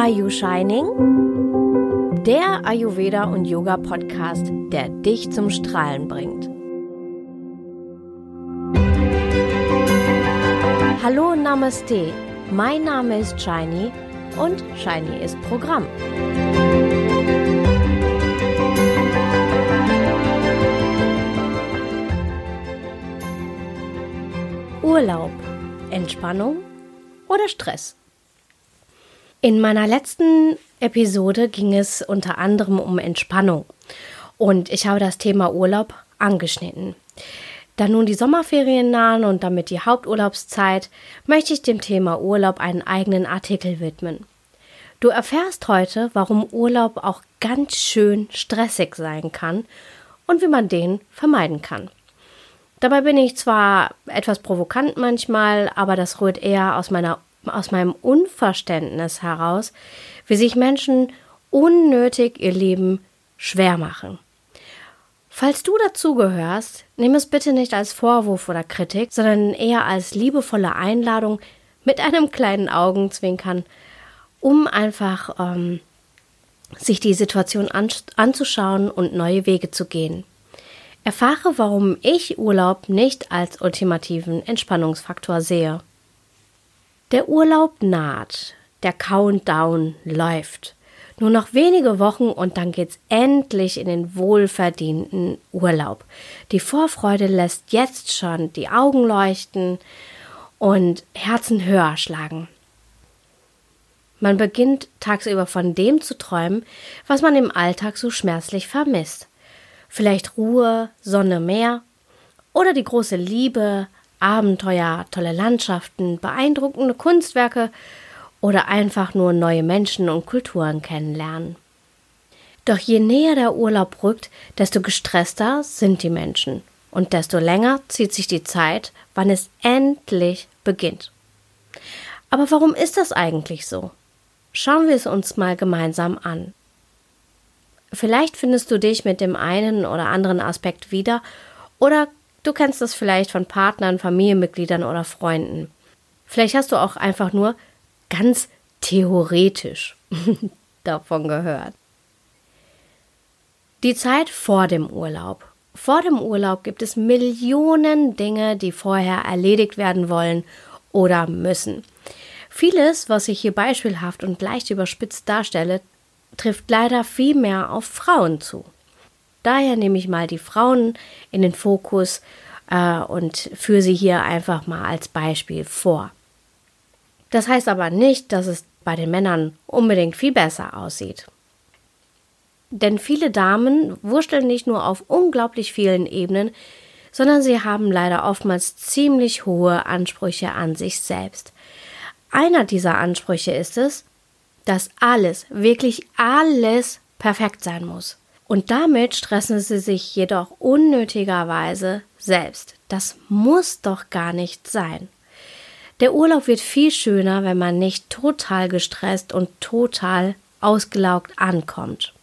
Are You Shining? Der Ayurveda und Yoga Podcast, der dich zum Strahlen bringt. Hallo Namaste. Mein Name ist Shiny und Shiny ist Programm. Urlaub, Entspannung oder Stress? In meiner letzten Episode ging es unter anderem um Entspannung und ich habe das Thema Urlaub angeschnitten. Da nun die Sommerferien nahen und damit die Haupturlaubszeit, möchte ich dem Thema Urlaub einen eigenen Artikel widmen. Du erfährst heute, warum Urlaub auch ganz schön stressig sein kann und wie man den vermeiden kann. Dabei bin ich zwar etwas provokant manchmal, aber das rührt eher aus meiner aus meinem Unverständnis heraus, wie sich Menschen unnötig ihr Leben schwer machen. Falls du dazugehörst, nimm es bitte nicht als Vorwurf oder Kritik, sondern eher als liebevolle Einladung mit einem kleinen Augenzwinkern, um einfach ähm, sich die Situation an, anzuschauen und neue Wege zu gehen. Erfahre, warum ich Urlaub nicht als ultimativen Entspannungsfaktor sehe. Der Urlaub naht, der Countdown läuft. Nur noch wenige Wochen und dann geht's endlich in den wohlverdienten Urlaub. Die Vorfreude lässt jetzt schon die Augen leuchten und Herzen höher schlagen. Man beginnt tagsüber von dem zu träumen, was man im Alltag so schmerzlich vermisst. Vielleicht Ruhe, Sonne, Meer oder die große Liebe, Abenteuer, tolle Landschaften, beeindruckende Kunstwerke oder einfach nur neue Menschen und Kulturen kennenlernen. Doch je näher der Urlaub rückt, desto gestresster sind die Menschen und desto länger zieht sich die Zeit, wann es endlich beginnt. Aber warum ist das eigentlich so? Schauen wir es uns mal gemeinsam an. Vielleicht findest du dich mit dem einen oder anderen Aspekt wieder oder du kennst das vielleicht von Partnern, Familienmitgliedern oder Freunden. Vielleicht hast du auch einfach nur ganz theoretisch davon gehört. Die Zeit vor dem Urlaub. Vor dem Urlaub gibt es Millionen Dinge, die vorher erledigt werden wollen oder müssen. Vieles, was ich hier beispielhaft und leicht überspitzt darstelle, trifft leider viel mehr auf Frauen zu. Daher nehme ich mal die Frauen in den Fokus äh, und führe sie hier einfach mal als Beispiel vor. Das heißt aber nicht, dass es bei den Männern unbedingt viel besser aussieht. Denn viele Damen wurschteln nicht nur auf unglaublich vielen Ebenen, sondern sie haben leider oftmals ziemlich hohe Ansprüche an sich selbst. Einer dieser Ansprüche ist es, dass alles, wirklich alles perfekt sein muss. Und damit stressen sie sich jedoch unnötigerweise selbst. Das muss doch gar nicht sein. Der Urlaub wird viel schöner, wenn man nicht total gestresst und total ausgelaugt ankommt.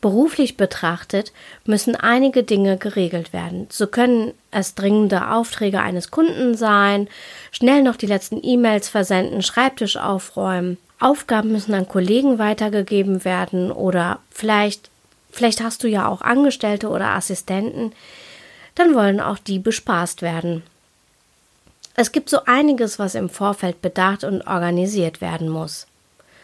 Beruflich betrachtet müssen einige Dinge geregelt werden. So können es dringende Aufträge eines Kunden sein, schnell noch die letzten E-Mails versenden, Schreibtisch aufräumen, Aufgaben müssen an Kollegen weitergegeben werden oder vielleicht, vielleicht hast du ja auch Angestellte oder Assistenten, dann wollen auch die bespaßt werden. Es gibt so einiges, was im Vorfeld bedacht und organisiert werden muss.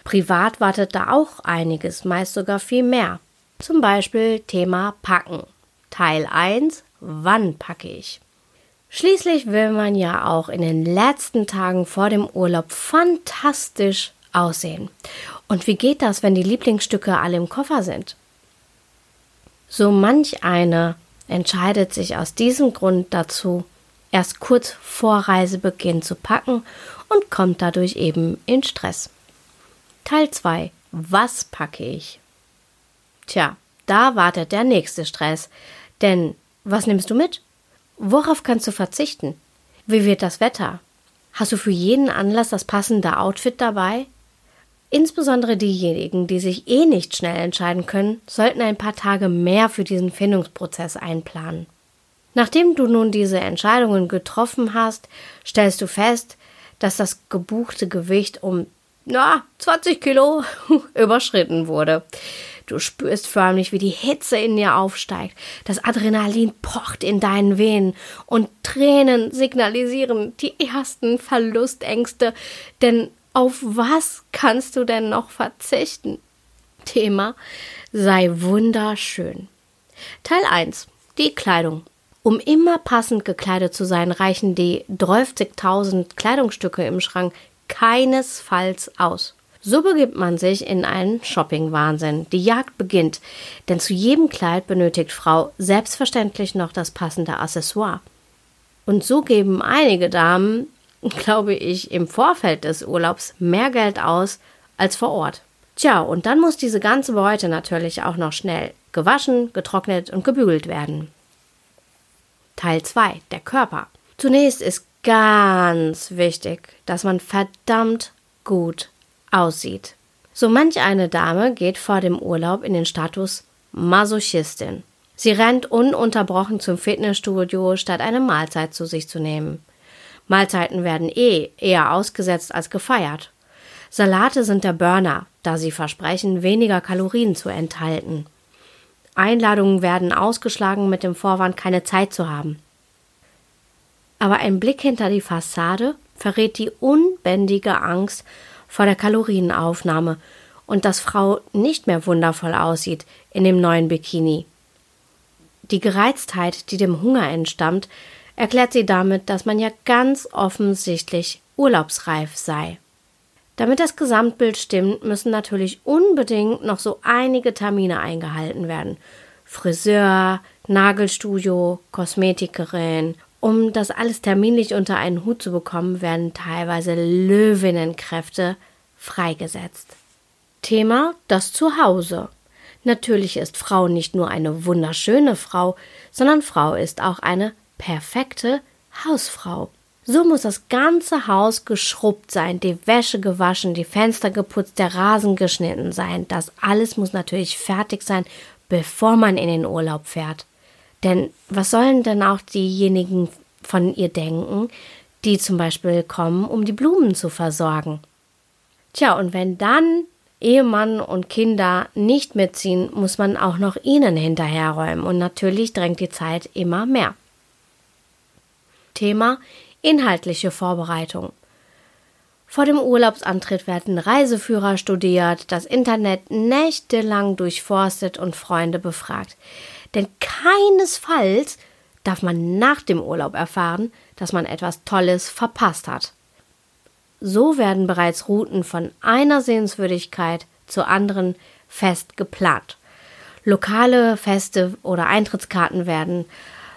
Privat wartet da auch einiges, meist sogar viel mehr. Zum Beispiel Thema Packen. Teil 1 Wann packe ich? Schließlich will man ja auch in den letzten Tagen vor dem Urlaub fantastisch aussehen. Und wie geht das, wenn die Lieblingsstücke alle im Koffer sind? So manch eine entscheidet sich aus diesem Grund dazu, erst kurz vor Reisebeginn zu packen und kommt dadurch eben in Stress. Teil 2. Was packe ich? Tja, da wartet der nächste Stress. Denn was nimmst du mit? Worauf kannst du verzichten? Wie wird das Wetter? Hast du für jeden Anlass das passende Outfit dabei? Insbesondere diejenigen, die sich eh nicht schnell entscheiden können, sollten ein paar Tage mehr für diesen Findungsprozess einplanen. Nachdem du nun diese Entscheidungen getroffen hast, stellst du fest, dass das gebuchte Gewicht um na, 20 Kilo überschritten wurde. Du spürst förmlich, wie die Hitze in dir aufsteigt. Das Adrenalin pocht in deinen Venen und Tränen signalisieren die ersten Verlustängste. Denn auf was kannst du denn noch verzichten? Thema sei wunderschön. Teil 1. Die Kleidung. Um immer passend gekleidet zu sein, reichen die 30.000 Kleidungsstücke im Schrank keinesfalls aus. So begibt man sich in einen Shopping-Wahnsinn. Die Jagd beginnt, denn zu jedem Kleid benötigt Frau selbstverständlich noch das passende Accessoire. Und so geben einige Damen, glaube ich, im Vorfeld des Urlaubs mehr Geld aus als vor Ort. Tja, und dann muss diese ganze Beute natürlich auch noch schnell gewaschen, getrocknet und gebügelt werden. Teil 2. Der Körper. Zunächst ist ganz wichtig, dass man verdammt gut aussieht. So manch eine Dame geht vor dem Urlaub in den Status Masochistin. Sie rennt ununterbrochen zum Fitnessstudio, statt eine Mahlzeit zu sich zu nehmen. Mahlzeiten werden eh eher ausgesetzt als gefeiert. Salate sind der Burner, da sie versprechen, weniger Kalorien zu enthalten. Einladungen werden ausgeschlagen mit dem Vorwand, keine Zeit zu haben. Aber ein Blick hinter die Fassade verrät die unbändige Angst vor der Kalorienaufnahme und dass Frau nicht mehr wundervoll aussieht in dem neuen Bikini. Die Gereiztheit, die dem Hunger entstammt, erklärt sie damit, dass man ja ganz offensichtlich urlaubsreif sei. Damit das Gesamtbild stimmt, müssen natürlich unbedingt noch so einige Termine eingehalten werden. Friseur, Nagelstudio, Kosmetikerin um das alles terminlich unter einen Hut zu bekommen, werden teilweise Löwinnenkräfte freigesetzt. Thema das Zuhause. Natürlich ist Frau nicht nur eine wunderschöne Frau, sondern Frau ist auch eine perfekte Hausfrau. So muss das ganze Haus geschrubbt sein, die Wäsche gewaschen, die Fenster geputzt, der Rasen geschnitten sein. Das alles muss natürlich fertig sein, bevor man in den Urlaub fährt. Denn was sollen denn auch diejenigen von ihr denken, die zum Beispiel kommen, um die Blumen zu versorgen? Tja, und wenn dann Ehemann und Kinder nicht mitziehen, muss man auch noch ihnen hinterherräumen. Und natürlich drängt die Zeit immer mehr. Thema inhaltliche Vorbereitung. Vor dem Urlaubsantritt werden Reiseführer studiert, das Internet nächtelang durchforstet und Freunde befragt. Denn keinesfalls darf man nach dem Urlaub erfahren, dass man etwas Tolles verpasst hat. So werden bereits Routen von einer Sehenswürdigkeit zur anderen fest geplant. Lokale Feste oder Eintrittskarten werden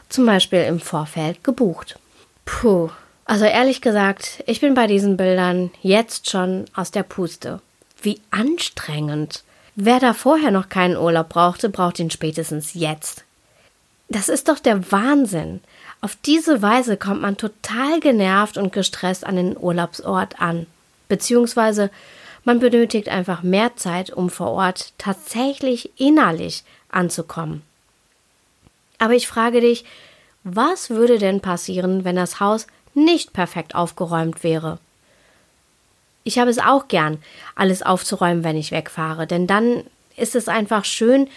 zum Beispiel im Vorfeld gebucht. Puh, also ehrlich gesagt, ich bin bei diesen Bildern jetzt schon aus der Puste. Wie anstrengend. Wer da vorher noch keinen Urlaub brauchte, braucht ihn spätestens jetzt. Das ist doch der Wahnsinn. Auf diese Weise kommt man total genervt und gestresst an den Urlaubsort an. Beziehungsweise man benötigt einfach mehr Zeit, um vor Ort tatsächlich innerlich anzukommen. Aber ich frage dich, was würde denn passieren, wenn das Haus nicht perfekt aufgeräumt wäre? Ich habe es auch gern, alles aufzuräumen, wenn ich wegfahre, denn dann ist es einfach schön,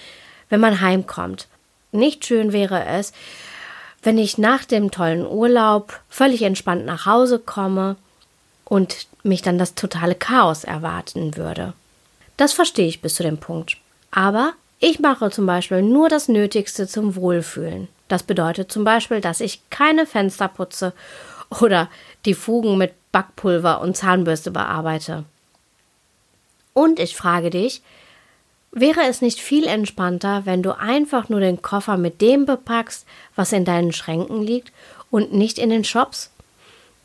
wenn man heimkommt. Nicht schön wäre es, wenn ich nach dem tollen Urlaub völlig entspannt nach Hause komme und mich dann das totale Chaos erwarten würde. Das verstehe ich bis zu dem Punkt. Aber ich mache zum Beispiel nur das Nötigste zum Wohlfühlen. Das bedeutet zum Beispiel, dass ich keine Fenster putze oder die Fugen mit Backpulver und Zahnbürste bearbeite. Und ich frage dich, wäre es nicht viel entspannter, wenn du einfach nur den Koffer mit dem bepackst, was in deinen Schränken liegt und nicht in den Shops?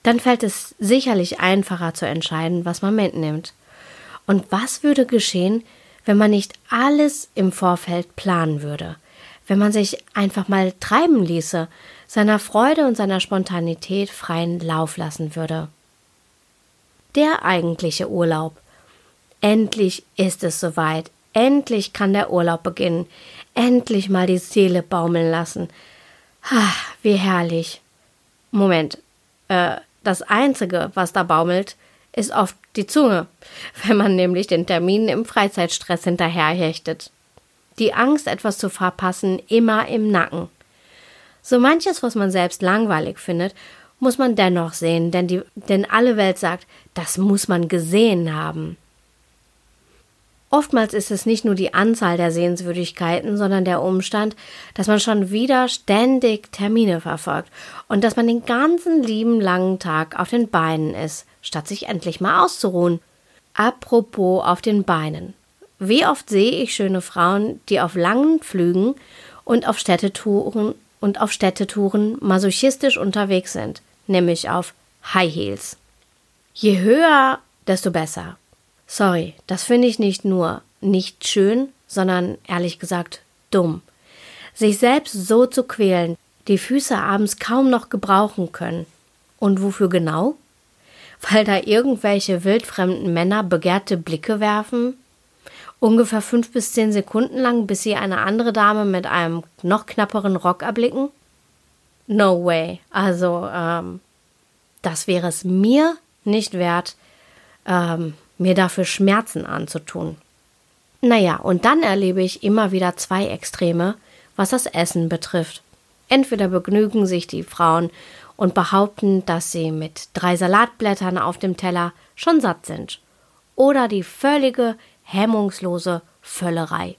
Dann fällt es sicherlich einfacher zu entscheiden, was man mitnimmt. Und was würde geschehen, wenn man nicht alles im Vorfeld planen würde? Wenn man sich einfach mal treiben ließe, seiner Freude und seiner Spontanität freien Lauf lassen würde. Der eigentliche Urlaub. Endlich ist es soweit. Endlich kann der Urlaub beginnen. Endlich mal die Seele baumeln lassen. Ha, wie herrlich. Moment. Äh, das Einzige, was da baumelt, ist oft die Zunge, wenn man nämlich den Terminen im Freizeitstress hinterherhechtet. Die Angst, etwas zu verpassen, immer im Nacken. So manches, was man selbst langweilig findet, muss man dennoch sehen, denn, die, denn alle Welt sagt, das muss man gesehen haben. Oftmals ist es nicht nur die Anzahl der Sehenswürdigkeiten, sondern der Umstand, dass man schon wieder ständig Termine verfolgt und dass man den ganzen lieben langen Tag auf den Beinen ist, statt sich endlich mal auszuruhen. Apropos auf den Beinen. Wie oft sehe ich schöne Frauen, die auf langen Flügen und auf Städtetouren und auf Städtetouren masochistisch unterwegs sind, nämlich auf High Heels. Je höher, desto besser. Sorry, das finde ich nicht nur nicht schön, sondern ehrlich gesagt dumm. Sich selbst so zu quälen, die Füße abends kaum noch gebrauchen können. Und wofür genau? Weil da irgendwelche wildfremden Männer begehrte Blicke werfen? Ungefähr fünf bis zehn Sekunden lang, bis sie eine andere Dame mit einem noch knapperen Rock erblicken? No way. Also, ähm, das wäre es mir nicht wert, ähm, mir dafür Schmerzen anzutun. Naja, und dann erlebe ich immer wieder zwei Extreme, was das Essen betrifft. Entweder begnügen sich die Frauen und behaupten, dass sie mit drei Salatblättern auf dem Teller schon satt sind, oder die völlige, hemmungslose Völlerei.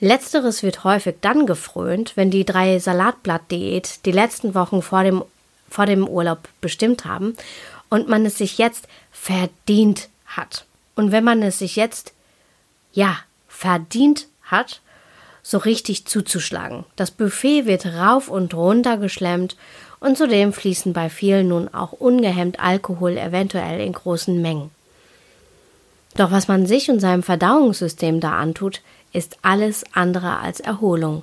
Letzteres wird häufig dann gefrönt, wenn die drei Salatblatt-Diät die letzten Wochen vor dem, vor dem Urlaub bestimmt haben und man es sich jetzt verdient hat. Und wenn man es sich jetzt, ja, verdient hat, so richtig zuzuschlagen. Das Buffet wird rauf und runter geschlemmt und zudem fließen bei vielen nun auch ungehemmt Alkohol eventuell in großen Mengen. Doch was man sich und seinem Verdauungssystem da antut, ist alles andere als Erholung.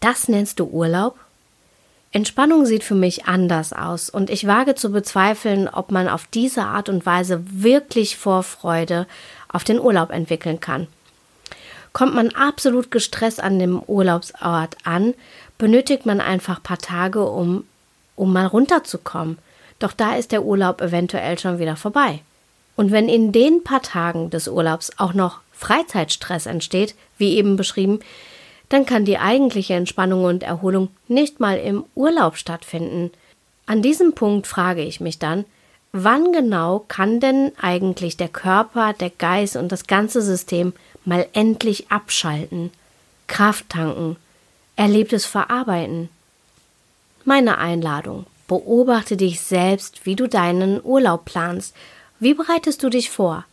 Das nennst du Urlaub? Entspannung sieht für mich anders aus und ich wage zu bezweifeln, ob man auf diese Art und Weise wirklich Vorfreude auf den Urlaub entwickeln kann. Kommt man absolut gestresst an dem Urlaubsort an, benötigt man einfach paar Tage, um, um mal runterzukommen. Doch da ist der Urlaub eventuell schon wieder vorbei. Und wenn in den paar Tagen des Urlaubs auch noch Freizeitstress entsteht, wie eben beschrieben, dann kann die eigentliche Entspannung und Erholung nicht mal im Urlaub stattfinden. An diesem Punkt frage ich mich dann, wann genau kann denn eigentlich der Körper, der Geist und das ganze System mal endlich abschalten, Kraft tanken, Erlebtes verarbeiten? Meine Einladung. Beobachte dich selbst, wie du deinen Urlaub planst. Wie bereitest du dich vor?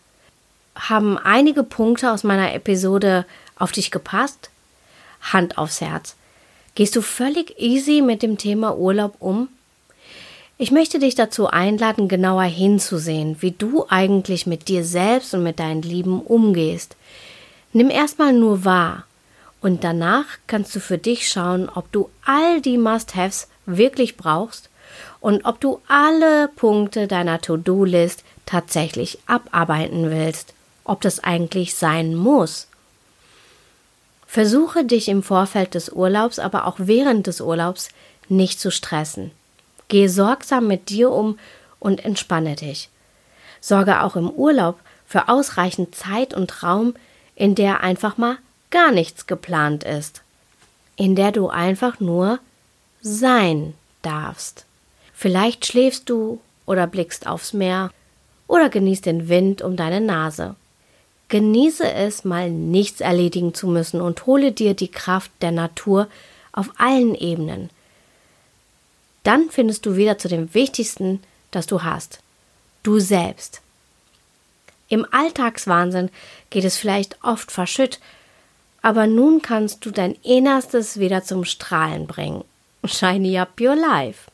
Haben einige Punkte aus meiner Episode auf dich gepasst? Hand aufs Herz. Gehst du völlig easy mit dem Thema Urlaub um? Ich möchte dich dazu einladen, genauer hinzusehen, wie du eigentlich mit dir selbst und mit deinen Lieben umgehst. Nimm erstmal nur wahr und danach kannst du für dich schauen, ob du all die Must-Haves wirklich brauchst und ob du alle Punkte deiner To-Do-List tatsächlich abarbeiten willst, ob das eigentlich sein muss. Versuche dich im Vorfeld des Urlaubs, aber auch während des Urlaubs nicht zu stressen. Gehe sorgsam mit dir um und entspanne dich. Sorge auch im Urlaub für ausreichend Zeit und Raum, in der einfach mal gar nichts geplant ist, in der du einfach nur sein darfst. Vielleicht schläfst du oder blickst aufs Meer oder genießt den Wind um deine Nase. Genieße es, mal nichts erledigen zu müssen und hole dir die Kraft der Natur auf allen Ebenen. Dann findest du wieder zu dem Wichtigsten, das du hast. Du selbst. Im Alltagswahnsinn geht es vielleicht oft verschütt, aber nun kannst du dein Innerstes wieder zum Strahlen bringen. Shiny up your life.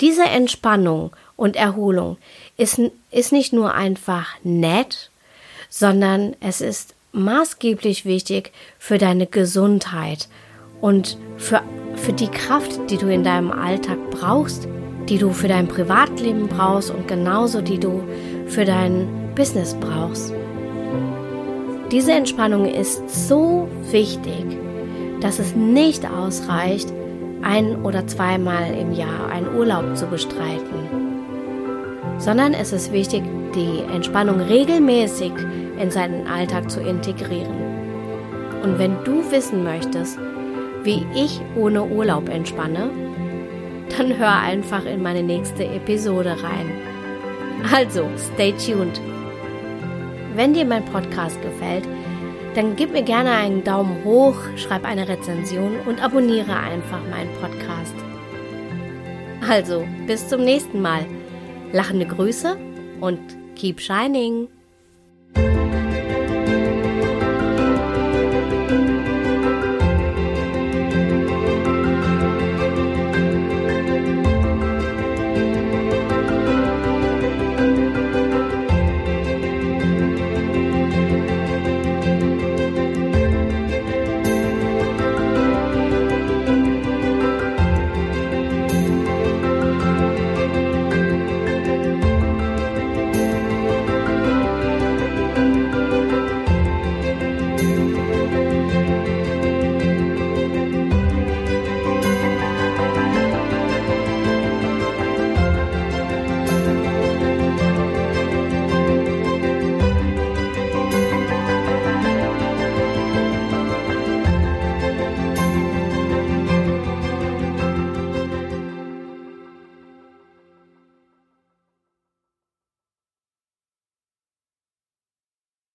Diese Entspannung und Erholung ist, ist nicht nur einfach nett sondern es ist maßgeblich wichtig für deine Gesundheit und für, für die Kraft, die du in deinem Alltag brauchst, die du für dein Privatleben brauchst und genauso die du für dein Business brauchst. Diese Entspannung ist so wichtig, dass es nicht ausreicht, ein oder zweimal im Jahr einen Urlaub zu bestreiten. Sondern es ist wichtig, die Entspannung regelmäßig in seinen Alltag zu integrieren. Und wenn du wissen möchtest, wie ich ohne Urlaub entspanne, dann hör einfach in meine nächste Episode rein. Also, stay tuned. Wenn dir mein Podcast gefällt, dann gib mir gerne einen Daumen hoch, schreib eine Rezension und abonniere einfach meinen Podcast. Also, bis zum nächsten Mal. Lachende Grüße und keep shining!